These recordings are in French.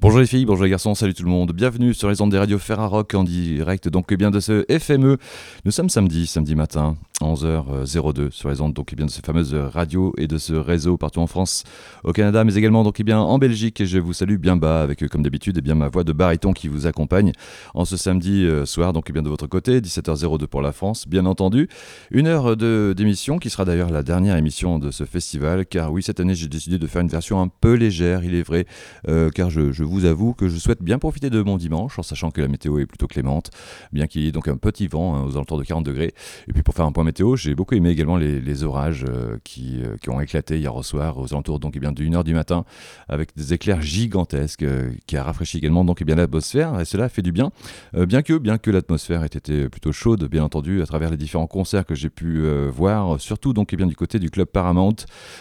Bonjour les filles, bonjour les garçons, salut tout le monde. Bienvenue sur les ondes des radios Ferrarock en direct donc eh bien de ce FME. Nous sommes samedi, samedi matin, 11h02 sur les ondes donc eh bien de ces fameuses radios et de ce réseau partout en France, au Canada, mais également donc eh bien en Belgique. Et je vous salue bien bas avec comme d'habitude et bien ma voix de baryton qui vous accompagne en ce samedi euh, soir donc bien de votre côté, 17h02 pour la France, bien entendu. Une heure de d'émission qui sera d'ailleurs la dernière émission de ce festival, car oui cette année j'ai décidé de faire une version un peu légère, il est vrai, euh, car je, je vous avoue que je souhaite bien profiter de mon dimanche en sachant que la météo est plutôt clémente, bien qu'il y ait donc un petit vent hein, aux alentours de 40 degrés. Et puis pour faire un point météo, j'ai beaucoup aimé également les, orages euh, qui, euh, qui, ont éclaté hier au soir aux alentours donc eh bien de 1h du matin avec des éclairs gigantesques euh, qui a rafraîchi également donc eh bien l'atmosphère et cela fait du bien. bien que bien que l'atmosphère ait été plutôt chaude bien entendu à travers les différents concerts que j'ai pu voir, surtout donc eh bien du côté du club Paramount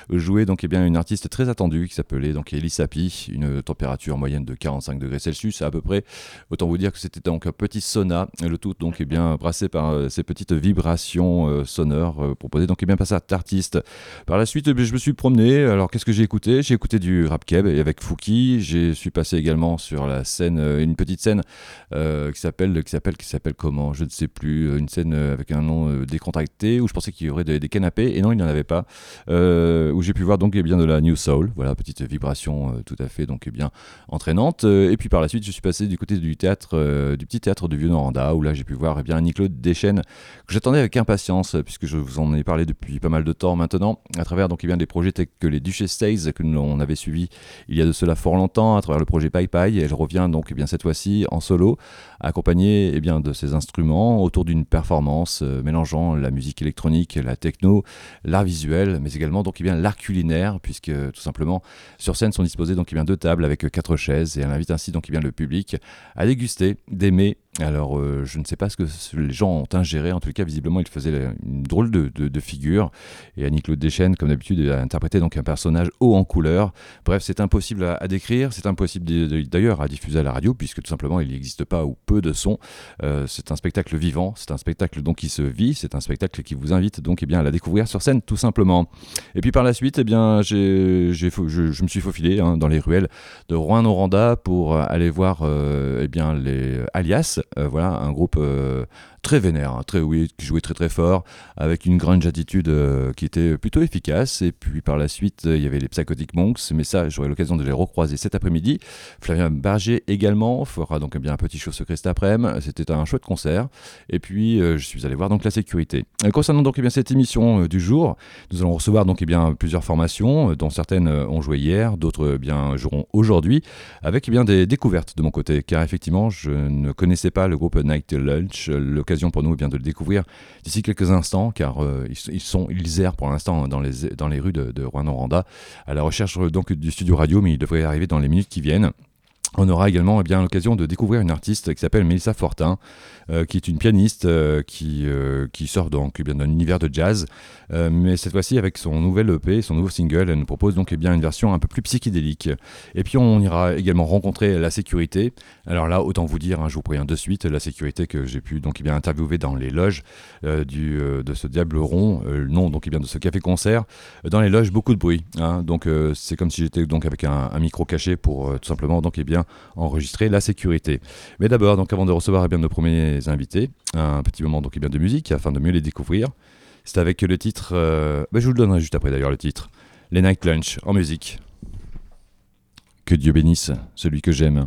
jouer donc et bien une artiste très attendue qui s'appelait donc Elise une température moyenne de 45 degrés Celsius à peu près. Autant vous dire que c'était donc un petit sauna, le tout donc est bien brassé par euh, ces petites vibrations euh, sonores euh, proposées donc est bien passé à artiste. Par la suite, je me suis promené. Alors qu'est-ce que j'ai écouté? J'ai écouté du rap keb avec Fouki. Je suis passé également sur la scène, une petite scène qui s'appelle qui s'appelle qui s'appelle comment? Je ne sais plus. Une scène avec un nom décontracté où je pensais qu'il y aurait des, canapés et non, il n'y en avait pas. où j'ai pu voir donc et bien de la New Soul. Voilà, petite vibration tout à fait donc et bien Euh, et puis par la suite, je suis passé du côté du théâtre, euh, du petit théâtre de Vieux-Noranda, où là j'ai pu voir eh bien, Annie-Claude Deschênes, que j'attendais avec impatience, puisque je vous en ai parlé depuis pas mal de temps maintenant, à travers donc, eh bien, des projets tels que les Duchess Stays, que l'on avait suivis il y a de cela fort longtemps, à travers le projet Pai Pai. Et elle revient donc eh bien, cette fois-ci en solo, accompagnée eh bien, de ses instruments autour d'une performance euh, mélangeant la musique électronique, la techno, l'art visuel, mais également donc, eh bien, l'art culinaire, puisque tout simplement sur scène sont disposées donc, bien, deux tables avec quatre chaises et elle invite ainsi donc bien le public à déguster, d'aimer alors, euh, je ne sais pas ce que les gens ont ingéré. En tout cas, visiblement, il faisait une drôle de, figure. Et Annie-Claude Deschênes, comme d'habitude, a interprété donc un personnage haut en couleur. Bref, c'est impossible à, décrire. C'est impossible d'ailleurs à diffuser à la radio, puisque tout simplement, il n'existe pas ou peu de son. Euh, c'est un spectacle vivant. C'est un spectacle donc qui se vit. C'est un spectacle qui vous invite donc eh bien, à la découvrir sur scène, tout simplement. Et puis par la suite, eh bien, je, me suis faufilé hein, dans les ruelles de Rouen-Noranda pour aller voir euh, eh bien, les Alias. Euh, voilà, un groupe euh, très vénère, hein, très oui, qui jouait très très fort, avec une grande attitude euh, qui était plutôt efficace. Et puis par la suite, il y avait les Psychotic Monks, mais ça, j'aurai l'occasion de les recroiser cet après-midi. Flavien Barger également fera donc bien un petit show secret cet après-midi. C'était un chouette concert. Et puis je suis allé voir donc la sécurité. concernant donc eh bien cette émission du jour, nous allons recevoir donc eh bien plusieurs formations, dont certaines ont joué hier, d'autres eh bien joueront aujourd'hui, avec eh bien des découvertes de mon côté, car effectivement, je ne connaissais pas le groupe Night Lunch. L'occasion pour nous eh bien, de le découvrir d'ici quelques instants, car euh, ils, sont, ils errent pour l'instant dans les, dans les rues de, de Rouen-Noranda à la recherche donc du studio radio, mais ils devraient arriver dans les minutes qui viennent. On aura également eh bien l'occasion de découvrir une artiste qui s'appelle Melissa Fortin, euh, qui est une pianiste euh, qui, euh, qui sort donc eh bien d'un univers de jazz, mais cette fois-ci avec son nouvel EP, son nouveau single, elle nous propose donc eh bien une version un peu plus psychédélique. Et puis on ira également rencontrer la sécurité. Alors là, autant vous dire, hein, je vous préviens de suite, la sécurité que j'ai pu donc bien interviewer dans les loges du, de ce Diable Rond, non donc bien de ce café concert. Dans les loges, beaucoup de bruit. Hein. donc c'est comme si j'étais donc avec un, un, micro caché pour tout simplement donc eh bien enregistrer la sécurité. Mais d'abord, donc avant de recevoir eh bien nos premiers invités. Un petit moment donc, bien de musique afin de mieux les découvrir. C'est avec le titre, euh, bah, je vous le donnerai juste après d'ailleurs le titre, Les Night Lunch en musique. Que Dieu bénisse celui que j'aime.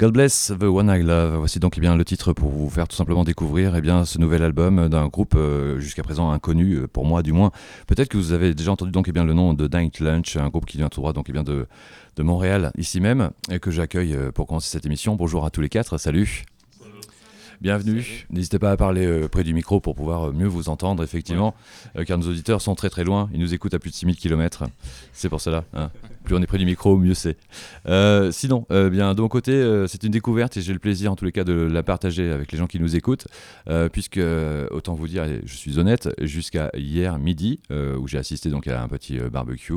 God Bless the One I Love. Voici donc eh bien, le titre pour vous faire tout simplement découvrir eh bien, ce nouvel album d'un groupe euh, jusqu'à présent inconnu, euh, pour moi du moins. Peut-être que vous avez déjà entendu donc, eh bien, le nom de Night Lunch, un groupe qui vient tout droit donc, eh bien, de, de Montréal, ici même, et que j'accueille pour commencer cette émission. Bonjour à tous les quatre, salut. Bienvenue. N'hésitez pas à parler euh, près du micro pour pouvoir euh, mieux vous entendre, effectivement, euh, car nos auditeurs sont très très loin. Ils nous écoutent à plus de 6000 km. C'est pour cela. Hein. Plus on est près du micro, mieux c'est. sinon, bien, de mon côté, c'est une découverte et j'ai le plaisir en tous les cas de la partager avec les gens qui nous écoutent, puisque, autant vous dire, je suis honnête, jusqu'à hier midi, où j'ai assisté donc à un petit barbecue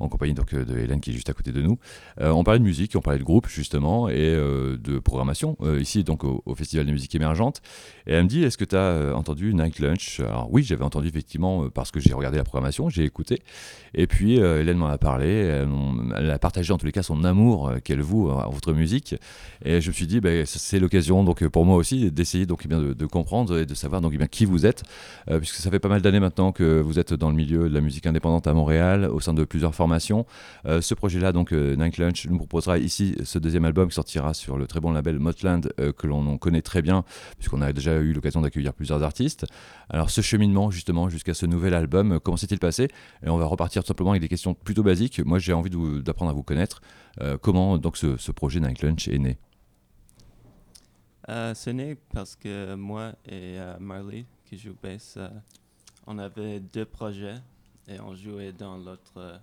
en compagnie donc, euh, de Hélène qui est juste à côté de nous. Euh, on parlait de musique, on parlait de groupe justement et euh, de programmation ici donc au, Festival de musique émergente. Et elle me dit Est-ce que tu as entendu Night Lunch? Alors oui, j'avais entendu effectivement parce que j'ai regardé la programmation, j'ai écouté. Et puis Hélène m'en a parlé, elle a partagé en tous les cas son amour qu'elle voue à votre musique. Et je me suis dit, bah, c'est l'occasion donc pour moi aussi d'essayer donc eh bien de, comprendre et de savoir donc eh bien qui vous êtes, puisque ça fait pas mal d'années maintenant que vous êtes dans le milieu de la musique indépendante à Montréal, au sein de plusieurs formations. Ce projet-là, donc Night Lunch, nous proposera ici ce deuxième album qui sortira sur le très bon label Motland que l'on connaît très bien, puisqu'on a déjà eu l'occasion d'accueillir plusieurs artistes. Alors ce cheminement justement jusqu'à ce nouvel album, comment s'est-il passé? Et on va repartir tout simplement avec des questions plutôt basiques. Moi j'ai envie d'apprendre à vous connaître. Euh, comment donc ce, projet Night Lunch est né? Euh, C'est né parce que moi et euh, Marley qui joue bass, on avait deux projets et on jouait dans l'autre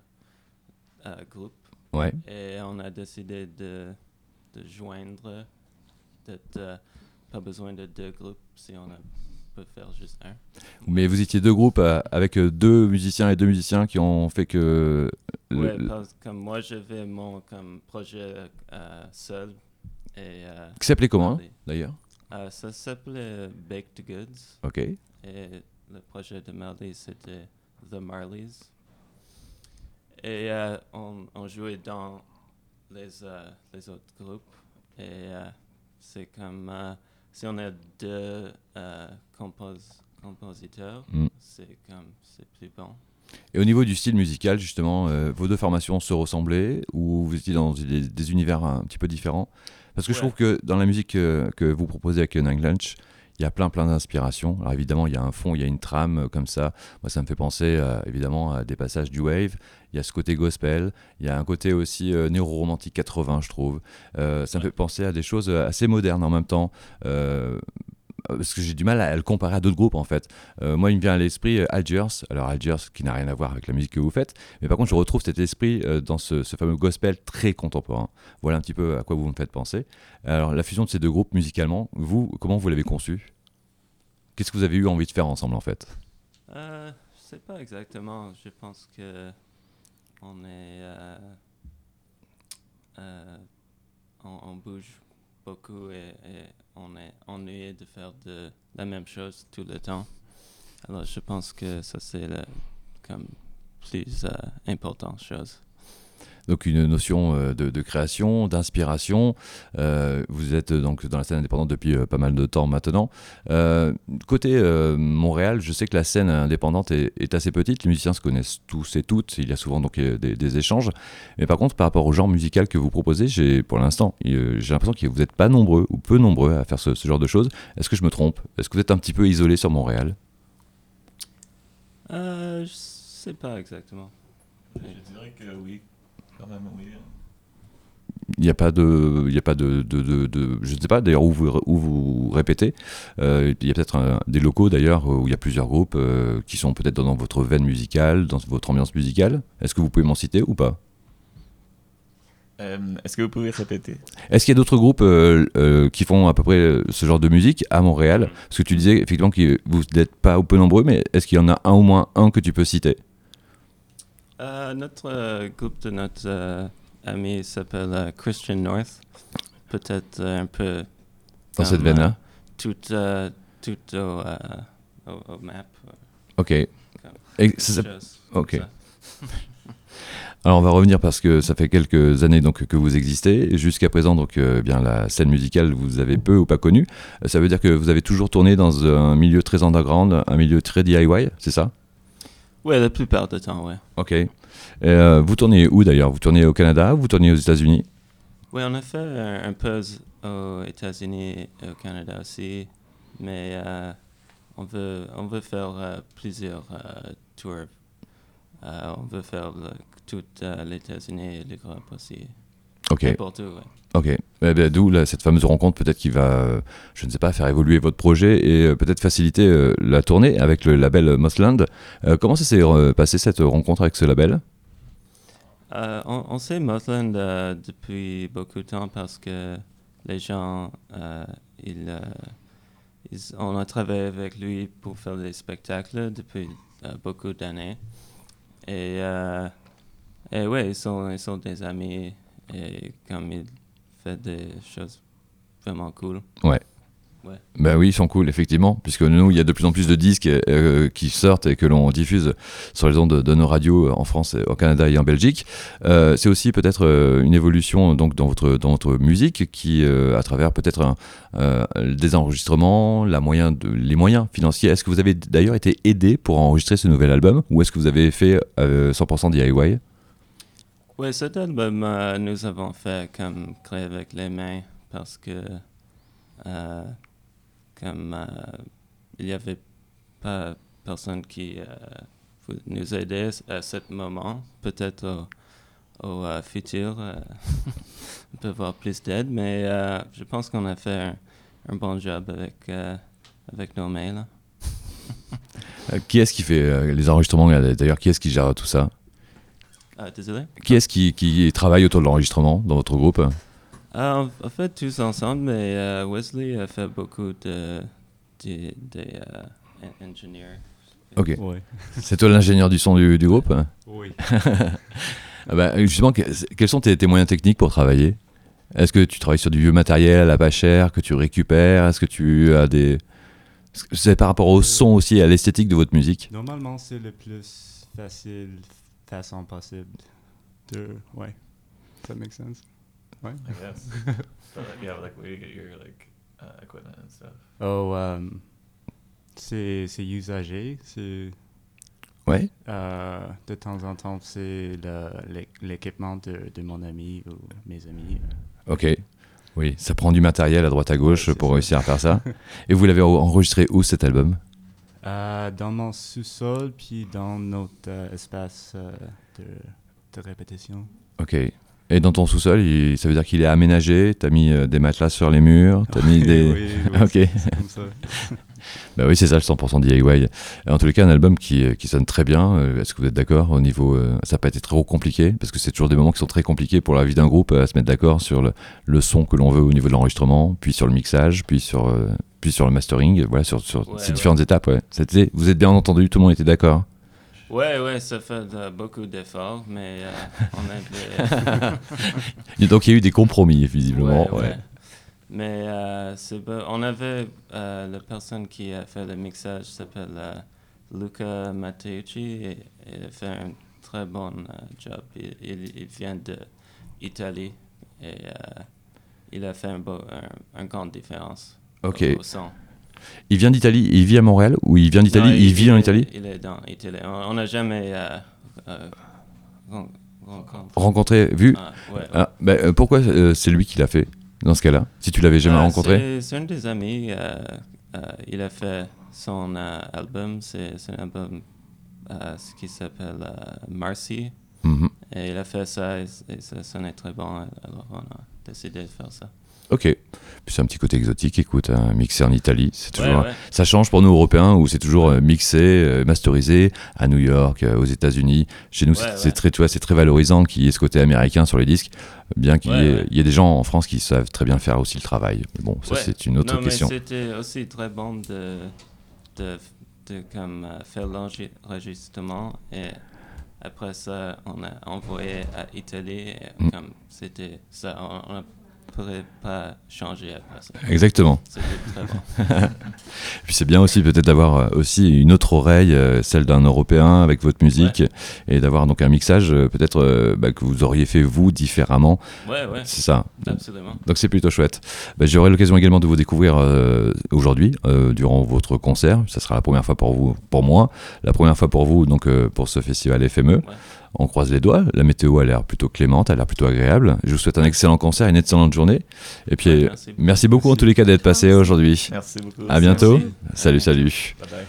groupe. Ouais. Et on a décidé de, de joindre, d'être pas besoin de deux groupes si on a peut faire juste un. Mais vous étiez deux groupes euh, avec euh, deux musiciens et deux musiciens qui ont fait que. Oui, parce que moi j'avais mon comme projet euh, seul. Et, qui s'appelait comment d'ailleurs? Ça s'appelait Baked Goods. Ok. Et le projet de Marley c'était The Marleys. Et on, on, jouait dans les, les autres groupes. Et c'est comme si on a deux euh, compositeurs, mm. c'est comme c'est plus bon. Et au niveau du style musical, justement, euh, vos deux formations se ressemblaient ou vous étiez dans des, univers un petit peu différents? Parce que je trouve que dans la musique que, vous proposez avec Nine Lunch, il y a plein plein d'inspirations. Alors évidemment, il y a un fond, il y a une trame euh, comme ça. Moi, ça me fait penser évidemment à des passages du wave. Il y a ce côté gospel. Il y a un côté aussi euh, néo-romantique 80, je trouve. Euh, ça me fait penser à des choses assez modernes en même temps parce que j'ai du mal à, le comparer à d'autres groupes en fait. moi, il me vient à l'esprit Algiers. Alors Algiers, qui n'a rien à voir avec la musique que vous faites, mais par contre, je retrouve cet esprit dans ce, fameux gospel très contemporain. Voilà un petit peu à quoi vous me faites penser. Alors, la fusion de ces deux groupes musicalement, vous, comment vous l'avez conçu? Qu'est-ce que vous avez eu envie de faire ensemble en fait? Euh, Je sais pas exactement. Je pense que on est, euh, euh, on, bouge beaucoup et, on est ennuyé de faire de la même chose tout le temps. Alors je pense que ça c'est la comme plus euh, importante chose donc une notion euh, de, création, d'inspiration. Euh, vous êtes donc dans la scène indépendante depuis euh, pas mal de temps maintenant. côté Montréal, je sais que la scène indépendante est, assez petite. Les musiciens se connaissent tous et toutes. Il y a souvent donc des, échanges. Mais par contre, par rapport au genre musical que vous proposez, j'ai pour l'instant, j'ai l'impression que vous n'êtes pas nombreux ou peu nombreux à faire ce, ce genre de choses. Est-ce que je me trompe? Est-ce que vous êtes un petit peu isolé sur Montréal? Euh, Je sais pas exactement. Je dirais que oui, il n'y a pas de, il y a pas de, de, de, je ne sais pas d'ailleurs où vous, où vous répétez. Euh, il y a peut-être des locaux d'ailleurs où il y a plusieurs groupes euh, qui sont peut-être dans votre veine musicale, dans votre ambiance musicale. Est-ce que vous pouvez m'en citer ou pas? Euh, Est-ce que vous pouvez répéter? Est-ce qu'il y a d'autres groupes qui font à peu près ce genre de musique à Montréal? Parce que tu disais effectivement que vous n'êtes pas peu nombreux, mais est-ce qu'il y en a un au moins un que tu peux citer? Euh, notre euh, groupe de notre euh, ami s'appelle Christian North. Peut-être un peu. Dans cette veine-là? Tout, tout au, au, map. Ok. ok. Alors on va revenir parce que ça fait quelques années donc que vous existez. Jusqu'à présent donc bien la scène musicale vous avez peu ou pas connue. Ça veut dire que vous avez toujours tourné dans un milieu très underground, un milieu très DIY, c'est ça? Oui, la plupart du temps, oui. Ok. Euh, vous tournez où d'ailleurs? Vous tournez au Canada ou vous tournez aux États-Unis? Oui, on a fait un, peu aux États-Unis et au Canada aussi, mais euh, on, veut, on veut faire euh, plusieurs tours. on veut faire tout les États-Unis et l'Europe aussi. Ok. Oui. Ok, eh ben, d'où cette fameuse rencontre peut-être qui va, euh, je ne sais pas, faire évoluer votre projet et euh, peut-être faciliter euh, la tournée avec le label Mossland. comment ça s'est passé cette rencontre avec ce label? On, sait Mossland depuis beaucoup de temps parce que les gens, ils, on a travaillé avec lui pour faire des spectacles depuis beaucoup d'années. Et, et oui, ils sont, ils sont des amis et comme ils fait des choses vraiment cool. Ouais. ouais. Ben oui, ils sont cool, effectivement, puisque nous, il y a de plus en plus de disques euh, qui sortent et que l'on diffuse sur les ondes de, de nos radios en France, au Canada et en Belgique. Euh, c'est aussi peut-être euh, une évolution donc dans votre dans votre musique qui, euh, à travers peut-être euh, des enregistrements, la moyen de, les moyens financiers. Est-ce que vous avez d'ailleurs été aidé pour enregistrer ce nouvel album, ou est-ce que vous avez fait euh, 100% DIY Ouais, cet album, nous avons fait comme créé avec les mains parce que euh, comme euh, il n'y avait pas personne qui euh, nous aidait à ce moment, peut-être au, futur, on peut avoir plus d'aide, mais je pense qu'on a fait un, bon job avec, avec nos. Euh, Qui est-ce qui fait les enregistrements D'ailleurs, qui est-ce qui gère tout ça? Ah, désolé. Qui est-ce qui, qui travaille autour de l'enregistrement dans votre groupe? Ah, en, fait, tous ensemble, mais euh, Wesley a fait beaucoup de, des, euh, engineers. Ok. Oui. C'est toi l'ingénieur du son du, du groupe? Oui. Ah bah, Justement, que- quels sont tes, tes moyens techniques pour travailler? Est-ce que tu travailles sur du vieux matériel à pas cher que tu récupères? Est-ce que tu as des... C'est par rapport au son aussi et à l'esthétique de votre musique? Normalement, c'est le plus facile façon possible de. Ouais. Ça make sense? Ouais. I guess. but like, yeah, like where you get your like uh, equipment and stuff. Oh, um, c'est c'est usagé. C'est. Ouais. euh, de temps en temps, c'est l'équipement de, de mon ami ou mes amis. Ok. Oui, ça prend du matériel à droite à gauche Ouais, pour ça. réussir à faire ça. et vous l'avez en- enregistré où cet album? Euh, dans mon sous-sol, puis dans notre euh, espace euh, de, de répétition. Ok. Et dans ton sous-sol, il- ça veut dire qu'il est aménagé? T'as mis des matelas sur les murs? T'as mis des... oui, oui, Ok. c'est- comme ça. Bah oui, c'est ça le 100% DIY. En tous les cas, un album qui, qui sonne très bien. Est-ce que vous êtes d'accord au niveau. euh, ça n'a pas été trop compliqué? Parce que c'est toujours des moments qui sont très compliqués pour la vie d'un groupe à se mettre d'accord sur le, le son que l'on veut au niveau de l'enregistrement, puis sur le mixage, puis sur, euh, puis sur le mastering. Voilà, sur, sur Ouais, ces ouais. différentes étapes. Ouais. C'était, vous êtes bien entendu, tout le monde était d'accord. Ouais, ouais, ça fait de- beaucoup d'efforts, mais euh, on donc il y a eu des compromis, visiblement. Ouais. Mais euh, on avait euh, la personne qui a fait le mixage s'appelle euh, Luca Matteucci et il a fait un très bon euh, job. Il, il- il vient de Italie et euh, il a fait un, beau, un, un grande différence Ok. au. Il vient d'Italie, il vit à Montréal ou il vient d'Italie, il, vit en Italie? Il est dans Italie. On n'a jamais euh, euh, ren- rencontré. Rencontré, vu? Ah, ouais, ouais. Ah, bah, euh, Pourquoi euh, c'est lui qui l'a fait dans ce cas-là? Si tu l'avais jamais Ah, rencontré? c'est- un des amis. il a fait son album. C'est un album ce qui s'appelle Marcy. Mhm. Et il a fait ça et, et ça sonnait très bon. Alors on a décidé de faire ça. Ok. Puis c'est un petit côté exotique, écoute, un mixé en Italie, c'est toujours. ouais. Ça change pour nous Européens où c'est toujours euh, mixé, euh, masterisé à New York, euh, aux États-Unis. Chez nous, Ouais, c'est très, tu vois, c'est très valorisant qu'il y ait ce côté américain sur les disques, bien qu'il y, ait- y des gens en France qui savent très bien faire aussi le travail. Mais bon, ça c'est une autre non, question. c'était aussi très bon de, de, de comme, faire l'enregistrement et après ça, on a envoyé à Italie. Et Mm. comme c'était ça, on pourrait pas changer après ça. Exactement. Puis c'est bien aussi peut-être d'avoir euh, aussi une autre oreille, euh, celle d'un Européen avec votre musique, et d'avoir donc un mixage euh, peut-être bah, que vous auriez fait vous différemment. Ouais, ouais, C'est ça. absolument. Donc c'est plutôt chouette. Bah, J'aurai l'occasion également de vous découvrir euh, aujourd'hui euh, durant votre concert. Ça sera la première fois pour vous, pour moi, la première fois pour vous donc euh, pour ce festival FME. On croise les doigts. La météo a l'air plutôt clémente, a l'air plutôt agréable. Je vous souhaite un excellent concert, une excellente journée. Et puis merci. merci beaucoup en tous les cas d'être passé aujourd'hui. Merci beaucoup. À bientôt. Merci. Salut, salut. Bye bye.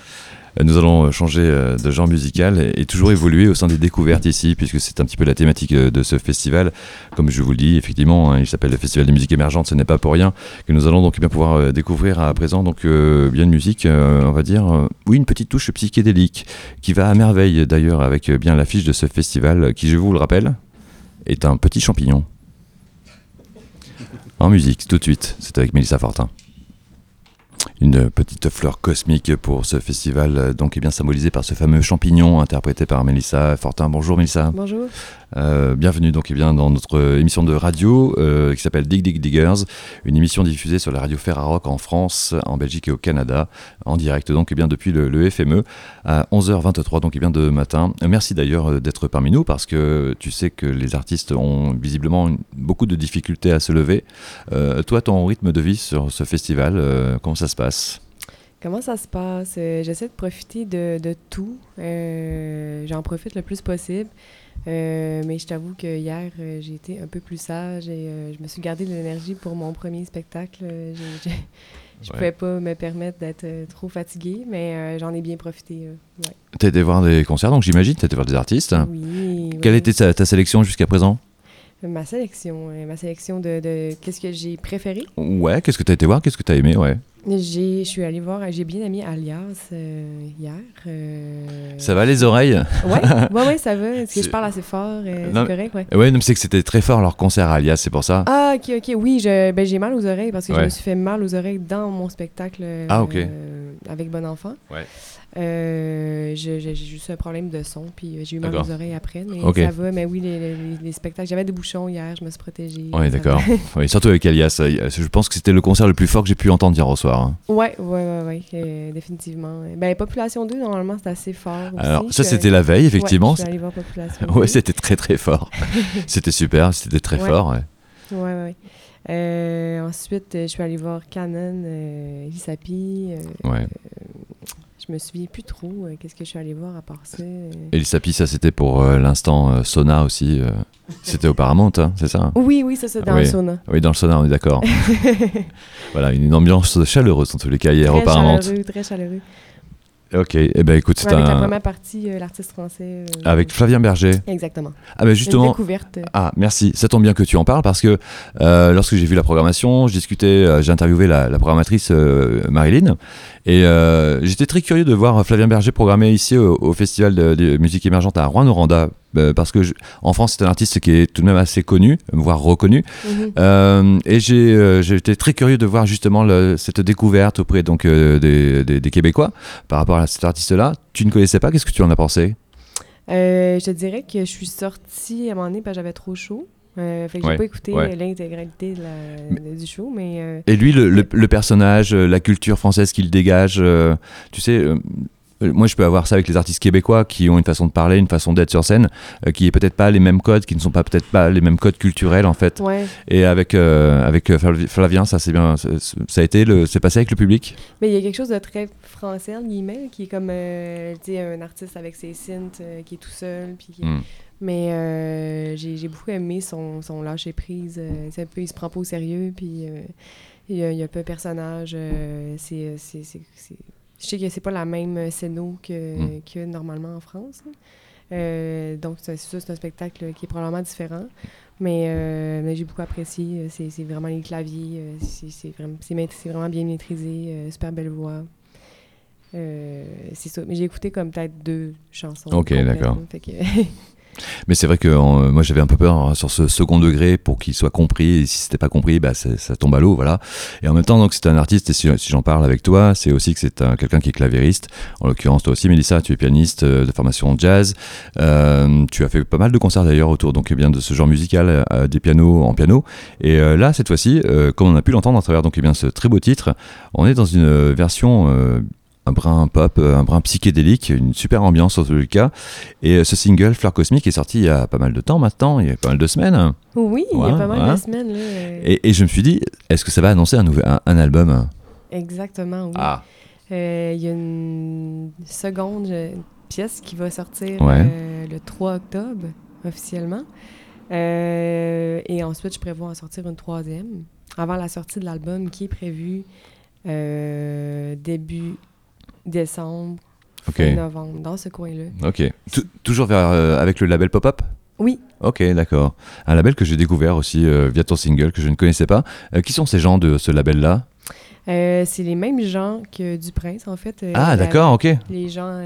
Nous allons euh, changer euh, de genre musical et, toujours évoluer au sein des découvertes ici, puisque c'est un petit peu la thématique euh, de ce festival. Comme je vous le dis, effectivement, hein, il s'appelle le Festival de musique émergente, ce n'est pas pour rien que nous allons donc bien pouvoir découvrir à présent donc bien une musique, on va dire, oui, une petite touche psychédélique, qui va à merveille d'ailleurs avec bien l'affiche de ce festival, qui, je vous le rappelle, est un petit champignon. En musique, tout de suite, c'est avec Mélissa Fortin. Une petite fleur cosmique pour ce festival, euh, donc est bien symbolisé par ce fameux champignon interprété par Mélissa Fortin. Bonjour Mélissa. Bonjour. Euh, bienvenue donc eh bien, dans notre émission de radio euh, qui s'appelle Dig Dig Diggers, une émission diffusée sur la radio Ferrarock en France, en Belgique et au Canada, en direct donc eh bien, depuis le, FME à 11h23 donc eh bien, de matin. Merci d'ailleurs euh, d'être parmi nous parce que tu sais que les artistes ont visiblement beaucoup de difficultés à se lever. Toi, ton rythme de vie sur ce festival, comment ça se passe? Comment ça se passe? J'essaie de profiter de, tout. J'en profite le plus possible. Euh, mais je t'avoue que hier, euh, j'ai été un peu plus sage et euh, je me suis gardé de l'énergie pour mon premier spectacle. Je Ouais. pouvais pas me permettre d'être trop fatiguée, mais j'en ai bien profité. ouais. Tu été voir des concerts, donc j'imagine, tu été voir des artistes. Oui. Quelle était ta, ta sélection jusqu'à présent? Ma sélection, ma sélection de, de qu'est-ce que j'ai préféré? Ouais, qu'est-ce que tu as été voir Qu'est-ce que tu as aimé Ouais. J'ai- Je suis allée voir, j'ai bien aimé Alias euh, hier. euh, Ça va les oreilles? Ouais, ouais, ouais, ça va. Est-ce que je parle assez fort? euh, c'est correct, ouais. Ouais, non, c'est que c'était très fort leur concert à Alias, c'est pour ça. Ah, ok, ok. Oui, je, ben, j'ai mal aux oreilles parce que je me suis fait mal aux oreilles dans mon spectacle Ah, ok. euh, avec Bon Enfant. Ouais. Euh, j'ai juste un problème de son, puis euh, j'ai eu mal aux oreilles après. Mais Ok. ça va, mais oui, les, les- les spectacles. J'avais des bouchons hier, je me suis protégée. Ça d'accord. Oui, surtout avec Alias. euh, Je pense que c'était le concert le plus fort que j'ai pu entendre hier au soir. Ouais, ouais, ouais, ouais, euh, définitivement. Ben, Population 2, normalement, c'est assez fort. aussi. Alors, ça, c'était la veille, effectivement. Ouais, je suis allée voir Population 2. Ouais, c'était très très fort. c'était super, c'était très Ouais. fort. ouais, ouais. Euh, ensuite, euh, je suis allée voir Canon, euh, Elisapi. euh, Ouais. Je me souviens plus trop. euh, Qu'est-ce que je suis allée voir à part ça? euh. Et le Sapi, ça c'était pour euh, l'instant euh, sauna aussi. euh. C'était au Paramount, hein, c'est ça Oui, oui, ça, c'est dans Oui. le sauna. Oui, dans le sauna, on est d'accord. voilà, une ambiance chaleureuse en tous les cas hier au Très Paramount. chaleureux, très chaleureux. Ok, et eh ben écoute, c'est Ouais, avec la un. première partie, euh, l'artiste français. euh, Avec Flavien Berger. Exactement. Ah ben Une justement, découverte. euh, Ah, merci. Ça tombe bien que tu en parles parce que euh, lorsque j'ai vu la programmation, je discutais, j'ai interviewé la, la programmatrice Marilyn et j'étais très curieux de voir Flavien Berger programmé ici au, au Festival de, de musique émergente à Rouen-Noranda euh, parce que je- en France c'est un artiste qui est tout de même assez connu, voire reconnu. mhm. Euh, et j'ai euh, été très curieux de voir justement le- cette découverte auprès donc des, des- des Québécois par rapport à cet artiste-là. Tu ne connaissais pas? Qu'est-ce que tu en as pensé? Je te dirais que je suis sortie à un moment donné parce que j'avais trop chaud. Euh, fait que j'ai Ouais, pas écouté ouais. l'intégralité du show, mais euh, Et lui, le, le- le personnage, euh, la culture française qu'il dégage, tu sais, moi je peux avoir ça avec les artistes québécois qui ont une façon de parler, une façon d'être sur scène, euh, qui est peut-être pas les mêmes codes, qui ne sont pas peut-être pas les mêmes codes culturels en fait. ouais. Et avec avec avec euh, Flavi- Flavien, ça c'est bien, ça ça a été, le, c'est passé avec le public. Mais il y a quelque chose de très français, entre guillemets, qui est comme, euh, un artiste avec ses synths, euh, qui est tout seul, puis qui- Hmm. Mais euh, j'ai j'ai beaucoup aimé son, son lâcher-prise. euh, c'est un peu, il se prend pas au sérieux, puis euh, il, y y a peu de personnages. euh, c'est- Je sais que c'est pas la même scéno que, Mm. que normalement en France. Euh, donc, c'est ça, c'est un spectacle qui est probablement différent. Mais, euh, mais j'ai beaucoup apprécié. C'est, vraiment les claviers. euh, c'est, vraiment, bien maîtrisé. euh, super belle voix. Euh, c'est ça. Mais j'ai écouté comme peut-être deux chansons. Ok, d'accord. Mais c'est vrai que euh, moi j'avais un peu peur hein, sur ce second degré pour qu'il soit compris. Et si c'était pas compris bah ça tombe à l'eau voilà. Et en même temps c'est un artiste et si, j'en parle avec toi c'est aussi que c'est un- quelqu'un qui est clavériste en l'occurrence toi aussi Mélissa tu es pianiste euh, de formation jazz. Euh, tu as fait pas mal de concerts d'ailleurs autour donc eh bien de ce genre musical des pianos en piano. Et là cette fois-ci comme on a pu l'entendre à travers donc eh bien ce très beau titre on est dans une version un brin pop, euh, un brin psychédélique, une super ambiance en tout cas. Et euh, ce single, Fleur Cosmique, est sorti il y a pas mal de temps maintenant, il y a pas mal de semaines. Oui, il y a pas mal ouais. de semaines. Là, Et, et je me suis dit, est-ce que ça va annoncer un, nouvel, un, un album? Exactement, oui. Ah, Euh, Il y a une seconde pièce qui va sortir Ouais. euh, le 3 octobre, officiellement. Euh, et ensuite, je prévois en sortir une troisième, avant la sortie de l'album qui est prévue début décembre, fin novembre, dans ce coin-là. Ok. Tou- toujours vers, euh, avec le label Pop-Up? Oui, Ok, d'accord. Un label que j'ai découvert aussi euh, via ton single que je ne connaissais pas. Euh, qui sont ces gens de ce label-là? C'est les mêmes gens que du Prince, en fait. Ah, d'accord, ok. Les gens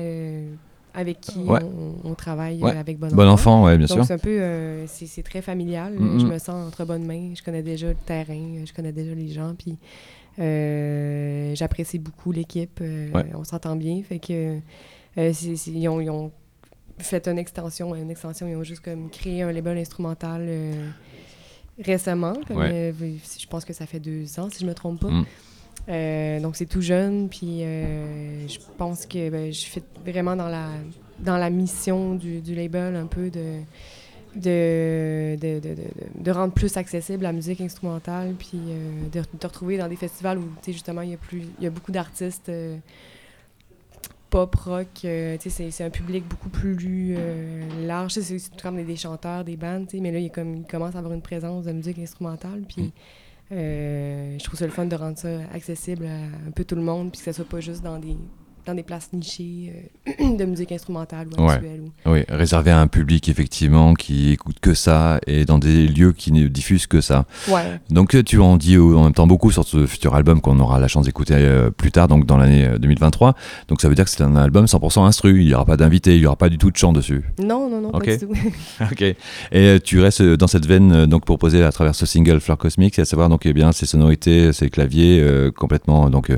avec qui Ouais. on, on travaille Ouais. avec Bon, Bon enfant, ouais, bien Donc sûr. c'est un peu, euh, c'est très familial. Mhm. Je me sens entre bonnes mains. Je connais déjà le terrain, je connais déjà les gens, puis euh, j'apprécie beaucoup l'équipe. euh, Ouais. On s'entend bien, fait que euh, ils, ont, ils ont fait une extension, une extension. Ils ont juste comme créé un label instrumental récemment. comme, Ouais. je pense que ça fait deux ans, si je me trompe pas. Mm. Donc c'est tout jeune, puis je pense que ben, je fais vraiment dans la, dans la mission du, du label un peu de, de, de, de, de- de rendre plus accessible la musique instrumentale, puis euh, de, de retrouver dans des festivals où tu sais, justement il y a, plus, y a beaucoup d'artistes euh, pop, rock, euh, tu sais, c'est, c'est un public beaucoup plus euh, large. Tu sais, C'est, c'est comme des, des chanteurs, des bandes, tu sais, mais là il, y a comme, il commence à avoir une présence de musique instrumentale, puis euh, je trouve ça le fun de rendre ça accessible à un peu tout le monde, puis que ça soit pas juste dans des, dans des places nichées euh, de musique instrumentale ou Ouais. actuelle. ou- Oui, réservé à un public effectivement qui écoute que ça et dans des lieux qui ne diffusent que ça. Ouais. Donc euh, tu en dis en même temps beaucoup sur ce futur album qu'on aura la chance d'écouter euh, plus tard, donc dans l'année euh, 2023. Donc ça veut dire que c'est un album 100% instru, il n'y aura pas d'invité, il n'y aura pas du tout de chant dessus. Non, non, non, Ok. pas du tout. ok. Et euh, tu restes dans cette veine donc proposée à travers ce single Fleur Cosmique, c'est à savoir donc eh bien ces sonorités, ces claviers complètement donc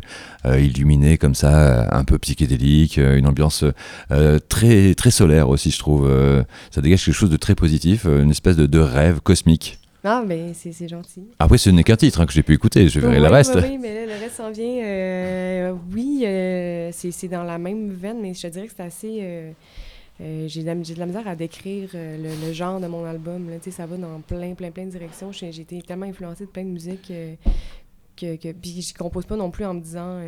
illuminés comme ça, un peu psychédélique, euh, une ambiance euh, très très solaire aussi je trouve. euh, ça dégage quelque chose de très positif, une espèce de, de rêve cosmique. Ah, ben c'est, c'est gentil. Après ce n'est qu'un titre hein, que j'ai pu écouter, je verrai oui, le reste. Oui, oui, mais là, le reste s'en vient. euh, oui, euh, c'est, c'est dans la même veine, mais je te dirais que c'est assez. euh, j'ai, de de la misère à décrire le, le genre de mon album. Là. Ça va dans plein, plein, plein de directions. J'ai, été tellement influencée de plein de musique que, que. Puis je compose pas non plus en me disant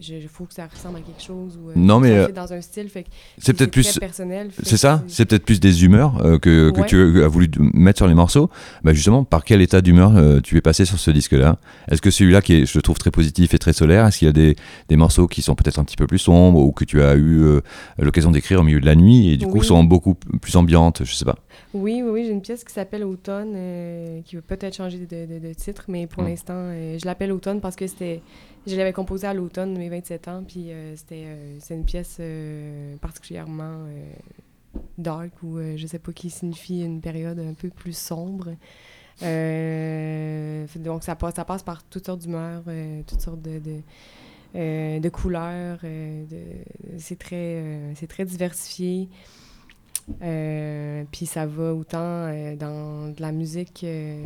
il faut que ça ressemble à quelque chose ou euh, Non, mais, euh, dans un style. Fait C'est peut-être plus personnel. C'est ça C'est peut-être plus des humeurs euh, que, tu as voulu mettre sur les morceaux. Bah justement, par quel état d'humeur euh, tu es passé sur ce disque-là? Est-ce que celui-là, qui est, je le trouve très positif et très solaire, est-ce qu'il y a des, des morceaux qui sont peut-être un petit peu plus sombres ou que tu as eu euh, l'occasion d'écrire au milieu de la nuit et du coup sont beaucoup plus ambiantes Je sais pas? Oui, oui, oui, j'ai une pièce qui s'appelle Automne, euh, qui va peut-être changer de, de- de titre, mais pour Mm. l'instant, euh, je l'appelle Automne parce que c'était, je l'avais composée à l'automne de mes 27 ans, puis euh, c'était, c'est une pièce particulièrement dark ou je sais pas qui signifie une période un peu plus sombre. Donc ça passe, ça passe par toutes sortes d'humeurs, toutes sortes de, de, euh, de couleurs. euh, de- c'est très, euh, c'est très diversifié. Euh, puis ça va autant euh, dans de la musique euh,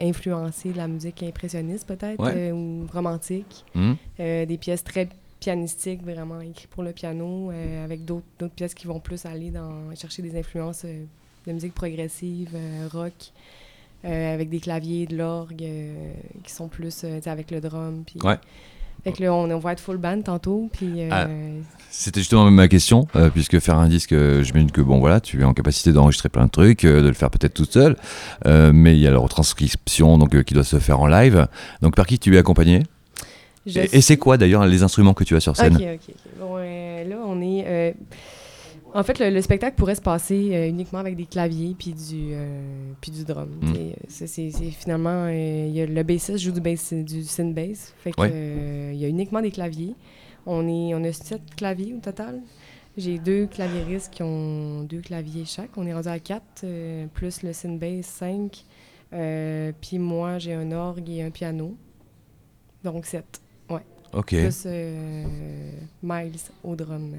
influencée, de la musique impressionniste peut-être, Ouais. ou romantique. Hmm des pièces très pianistiques, vraiment écrites pour le piano, avec d'autres pièces qui vont plus aller dans chercher des influences de musique progressive, rock, avec des claviers, de l'orgue, qui sont plus avec le drum. Puis, Ouais. Fait que là, on, on va être full band tantôt, puis... euh, Ah. C'était justement ma question, euh, puisque faire un disque, euh, je me dis que bon voilà, tu es en capacité d'enregistrer plein de trucs, euh, de le faire peut-être toute seule, euh, mais il y a la retranscription donc, euh, qui doit se faire en live. Donc par qui tu es accompagné? Je Et, c'est quoi d'ailleurs les instruments que tu as sur scène? Ok, ok, ok. Bon, euh, là, on est. en fait, le, le spectacle pourrait se passer euh, uniquement avec des claviers puis du, euh, puis du drum. Mm. T'sais, c'est- finalement. euh, il y a le bassiste joue du, bass, du synth bass. Fait que, Ouais. il y a uniquement des claviers. On, est, on a sept claviers au total. J'ai deux claviéristes qui ont deux claviers chaque. On est rendu à quatre, plus le synth bass, cinq. Puis moi, j'ai un orgue et un piano. Donc sept. Ok, Plus Miles au drum.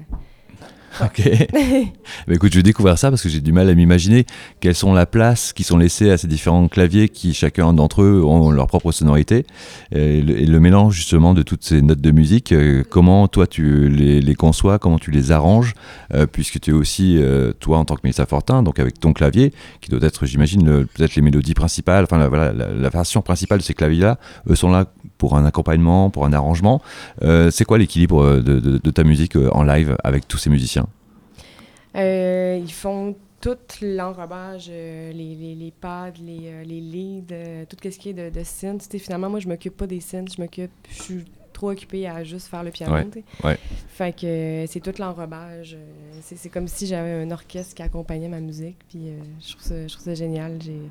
Ok. Bah, écoute, je vais découvrir ça parce que j'ai du mal à m'imaginer quelles sont la place qui sont laissées à ces différents claviers qui chacun d'entre eux ont leur propre sonorité et le, et le mélange justement de toutes ces notes de musique. euh, comment toi tu les, les conçois, comment tu les arranges, euh, puisque tu es aussi euh, toi en tant que Mélissa Fortin, donc avec ton clavier qui doit être, j'imagine, le- peut-être les mélodies principales, enfin la, voilà, la, la version principale de ces claviers-là, eux sont là pour un accompagnement, pour un arrangement. Euh, c'est quoi l'équilibre euh, de, de- de ta musique euh, en live avec tous ces musiciens? Ils font tout l'enrobage, euh, les, les, les pads, les, euh, les leads, euh, tout ce qui est de, de synth. Tu sais, finalement, moi, je m'occupe pas des synths, je m'occupe, je suis trop occupée à juste faire le piano. Ouais, tu sais. ouais. Fait que c'est tout l'enrobage. c'est comme si j'avais un orchestre qui accompagnait ma musique. Puis je, trouve ça, je trouve ça génial. J'ai-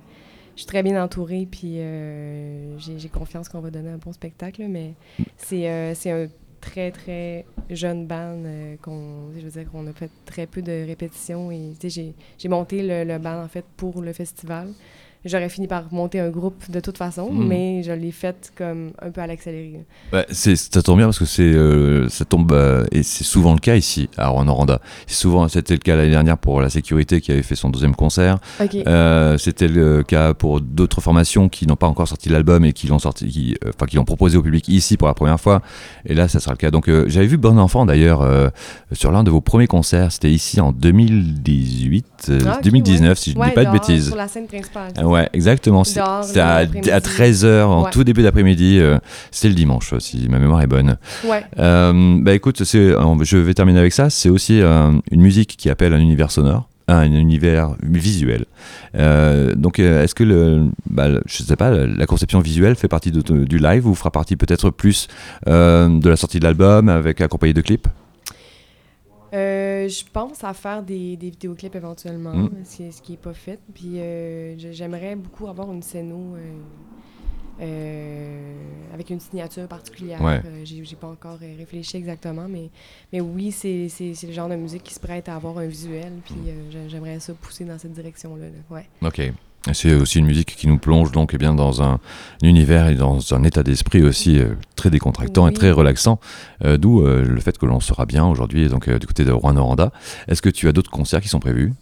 Je suis très bien entourée, puis euh, j'ai confiance qu'on va donner un bon spectacle. Mais c'est euh, c'est un très, très jeune band. euh, qu'on, je veux dire qu'on a fait très peu de répétitions. Et j'ai monté le, le band, en fait, pour le festival. J'aurais fini par monter un groupe de toute façon, Mhm. mais je l'ai fait comme un peu à l'accéléré. Bah, ça tombe bien parce que c'est, euh, ça tombe euh, et c'est souvent le cas ici à Rwanda. Souvent, c'était le cas l'année dernière pour la sécurité qui avait fait son deuxième concert. Euh, c'était le cas pour d'autres formations qui n'ont pas encore sorti l'album et qui l'ont sorti, qui, enfin qui l'ont proposé au public ici pour la première fois. Et là, ça sera le cas. Donc, j'avais vu Bon Enfant d'ailleurs sur l'un de vos premiers concerts. C'était ici en 2018, euh, Ah, ok, 2019, si je ne Ouais, dis pas de bêtises. Sur la scène principale. Ah Ouais, exactement. C'était à, l'après-midi. à 13h, en Ouais. tout début d'après-midi. euh, C'était le dimanche, si ma mémoire est bonne. Ouais. Euh, bah écoute, euh, je vais terminer avec ça. C'est aussi euh, une musique qui appelle un univers sonore, un univers visuel. Euh, donc, est-ce que le, bah, le- je sais pas, la- la conception visuelle fait partie de, de- du live ou fera partie peut-être plus euh, de la sortie de l'album avec accompagné de clips? Euh, je pense à faire des, des vidéoclips éventuellement, Mm. c'est ce qui n'est pas fait. Puis euh, j'aimerais beaucoup avoir une scéno euh, euh, avec une signature particulière. Ouais. J'ai pas encore réfléchi exactement, mais, mais oui, c'est le genre de musique qui se prête à avoir un visuel. Puis j'ai- j'aimerais ça pousser dans cette direction-là. là. Ouais. Ok. C'est aussi une musique qui nous plonge donc eh bien, dans un univers et dans un état d'esprit aussi euh, très décontractant et très relaxant, euh, d'où euh, le fait que l'on sera bien aujourd'hui donc du côté de Rouen-Noranda. Est-ce que tu as d'autres concerts qui sont prévus?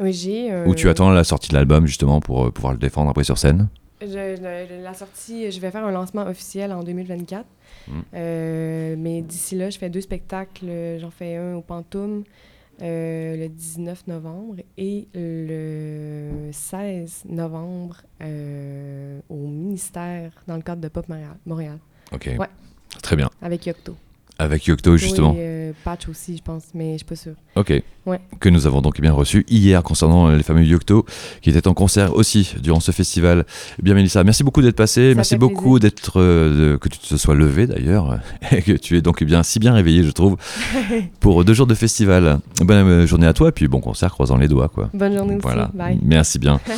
Oui, j'ai. Ou tu attends la sortie de l'album justement pour pouvoir le défendre après sur scène? Je- la sortie, je vais faire un lancement officiel en 2024. Mm. Euh, mais d'ici là, je fais deux spectacles. J'en fais un au Pantoum euh, le 19 novembre et le 16 novembre euh, au ministère dans le cadre de Pop Montréal, Montréal Ok. Ouais. Très bien. avec Yocto. Avec Yocto justement. Oui, euh, Patch aussi, je pense, mais je suis pas sûre. Ok. Ouais. Que nous avons donc bien reçu hier concernant les fameux Yocto qui étaient en concert aussi durant ce festival. Eh Bien Mélissa, merci beaucoup d'être passée, Ça merci beaucoup d'être euh, que tu te sois levée d'ailleurs et que tu es donc bien si bien réveillée je trouve pour deux jours de festival. Bonne euh, journée à toi et puis bon concert croisant les doigts quoi. Bonne journée Voilà, aussi. Bye. merci bien.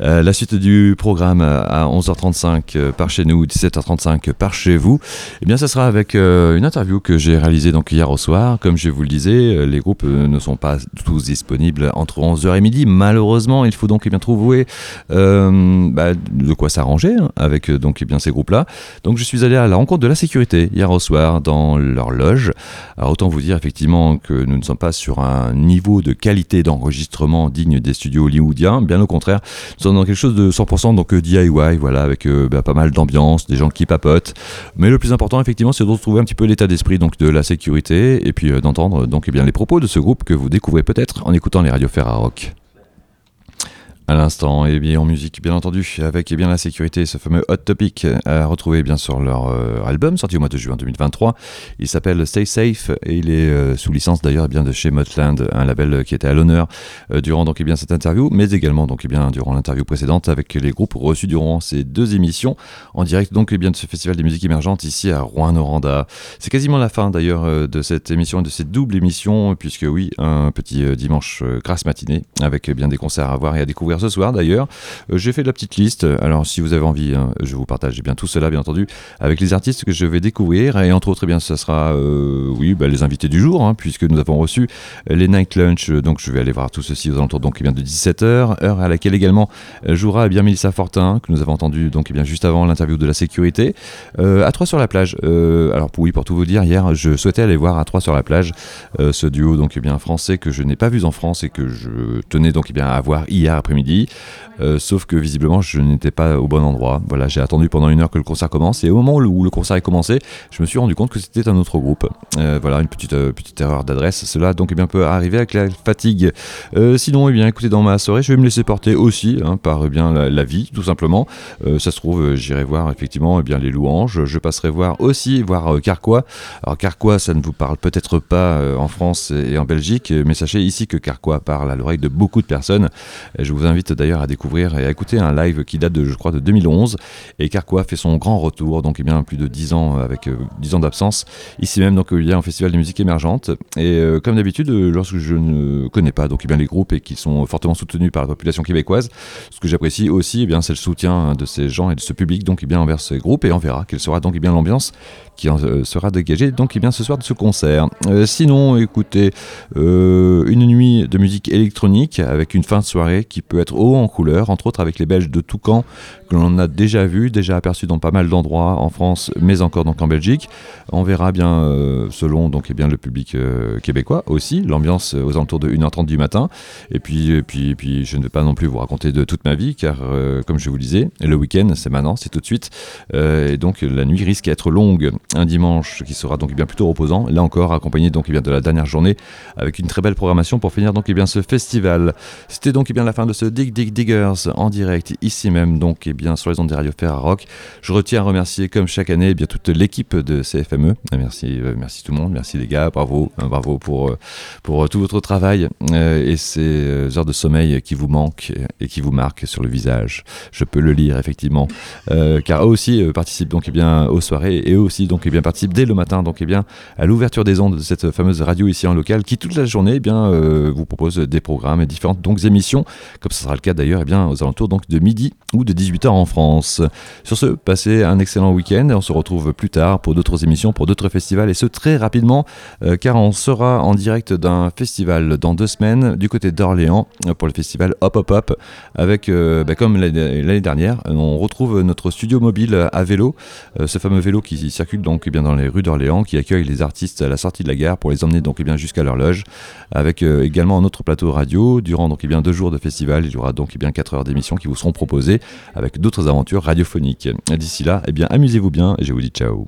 Euh, la suite du programme euh, à 11h35 euh, par chez nous, 17h35 par chez vous. Eh bien, ça sera avec euh, une interview que j'ai réalisée donc hier au soir. Comme je vous le disais, euh, les groupes euh, ne sont pas tous disponibles entre 11h et midi. Malheureusement, il faut donc eh bien trouver euh, bah, de quoi s'arranger hein, avec donc eh bien ces groupes-là. Donc, je suis allé à la rencontre de la sécurité hier au soir dans leur loge. Alors, autant vous dire effectivement que nous ne sommes pas sur un niveau de qualité d'enregistrement digne des studios hollywoodiens. Bien au contraire, nous sommes dans quelque chose de 100% donc DIY, voilà, avec bah, pas mal d'ambiance, des gens qui papotent. Mais le plus important, effectivement, c'est de retrouver un petit peu l'état d'esprit de la sécurité et puis euh, d'entendre donc eh bien les propos de ce groupe que vous découvrez peut-être en écoutant les radios Ferrarock. À l'instant, et bien en musique, bien entendu, avec eh bien la sécurité, ce fameux Hot Topic à retrouver bien sur leur euh, album sorti au mois de juin 2023. Il s'appelle Stay Safe et il est euh, sous licence d'ailleurs eh bien de chez Motland, un label qui était à l'honneur euh, durant donc eh bien cette interview, mais également donc eh bien durant l'interview précédente avec les groupes reçus durant ces deux émissions en direct donc eh bien de ce festival des musiques émergentes ici à Rouen-Noranda. C'est quasiment la fin d'ailleurs euh, de cette émission et de cette double émission puisque oui un petit euh, dimanche euh, grasse matinée avec eh bien des concerts à voir et à découvrir ce soir d'ailleurs. Euh, J'ai fait la petite liste. Alors si vous avez envie, hein, je vous partage bien tout cela bien entendu avec les artistes que je vais découvrir et entre autres eh bien ce sera euh, oui bah, les invités du jour hein, puisque nous avons reçu les Night Lunch. Donc je vais aller voir tout ceci aux alentours donc eh bien de 17h, heure à laquelle également jouera eh bien Mélissa Fortin que nous avons entendu donc eh bien juste avant l'interview de la sécurité. Euh, à 3 sur la plage. Alors oui pour tout vous dire hier je souhaitais aller voir à 3 sur la plage ce duo donc eh bien français que je n'ai pas vu en France et que je tenais donc eh bien à voir hier après-midi. Euh, sauf que visiblement je n'étais pas au bon endroit. Voilà, j'ai attendu pendant une heure que le concert commence et au moment où le concert est commencé, je me suis rendu compte que c'était un autre groupe. Euh, voilà, une petite, euh, petite erreur d'adresse. Cela donc bien peut arriver avec la fatigue. Sinon, eh bien, écoutez, dans ma soirée, je vais me laisser porter aussi hein, par eh bien la, vie, tout simplement. Ça se trouve, j'irai voir effectivement eh bien les louanges. Je passerai voir aussi voir Carquois. Alors Carquois, ça ne vous parle peut-être pas en France et en Belgique, mais sachez ici que Carquois parle à l'oreille de beaucoup de personnes. Je vous invite d'ailleurs à découvrir et à écouter un live qui date de, je crois, de 2011. Et Carquois fait son grand retour, donc eh bien plus de 10 ans avec 10 ans d'absence, ici même donc il y a un festival de musique émergente. Et comme d'habitude, lorsque je ne connais pas donc eh bien les groupes et qui sont fortement soutenus par la population québécoise, ce que j'apprécie aussi, eh bien c'est le soutien de ces gens et de ce public donc eh bien envers ces groupes et on verra quelle sera donc eh bien l'ambiance qui en, sera dégagée donc eh bien ce soir de ce concert. sinon, écoutez, une nuit de musique électronique avec une fin de soirée qui peut haut en couleur, entre autres avec les Belges de Toucan que l'on a déjà vu, déjà aperçu dans pas mal d'endroits en France, mais encore donc en Belgique. On verra bien euh, selon donc eh bien le public euh, québécois aussi, l'ambiance aux alentours de 1h30 du matin. Et puis, et puis, et puis je ne vais pas non plus vous raconter de toute ma vie, car euh, comme je vous disais, le week-end c'est maintenant, c'est tout de suite, et donc la nuit risque d'être longue. Un dimanche qui sera donc eh bien plutôt reposant, là encore accompagné donc eh bien de la dernière journée avec une très belle programmation pour finir donc bien ce festival. C'était donc bien la fin de ce Dig Dig Diggers en direct ici même donc et bien sur les ondes des radios Rock. Je retiens à remercier comme chaque année eh bien toute l'équipe de CFME. Merci, euh, merci tout le monde, merci les gars, bravo, hein, bravo pour, euh, pour tout votre travail euh, et ces heures de sommeil qui vous manquent et qui vous marquent sur le visage. Je peux le lire effectivement, car eux aussi participent donc et eh bien aux soirées et eux aussi donc et eh bien participent dès le matin donc et bien à l'ouverture des ondes de cette fameuse radio ici en local qui toute la journée bien vous propose des programmes et différentes donc émissions, comme sera le cas d'ailleurs bien aux alentours donc de midi ou de 18h en France. Sur ce, passez un excellent week-end et on se retrouve plus tard pour d'autres émissions, pour d'autres festivals et ce très rapidement euh, car on sera en direct d'un festival dans deux semaines du côté d'Orléans euh, pour le festival Hop Hop Hop avec, euh, bah, comme l'année dernière, on retrouve notre studio mobile à vélo, ce fameux vélo qui circule donc eh bien, dans les rues d'Orléans, qui accueille les artistes à la sortie de la gare pour les emmener donc eh bien, jusqu'à leur loge, avec également un autre plateau radio. Durant donc eh bien, deux jours de festival, il y aura donc eh bien, quatre heures d'émissions qui vous seront proposées avec d'autres aventures radiophoniques. D'ici là, eh bien, amusez-vous bien et je vous dis ciao.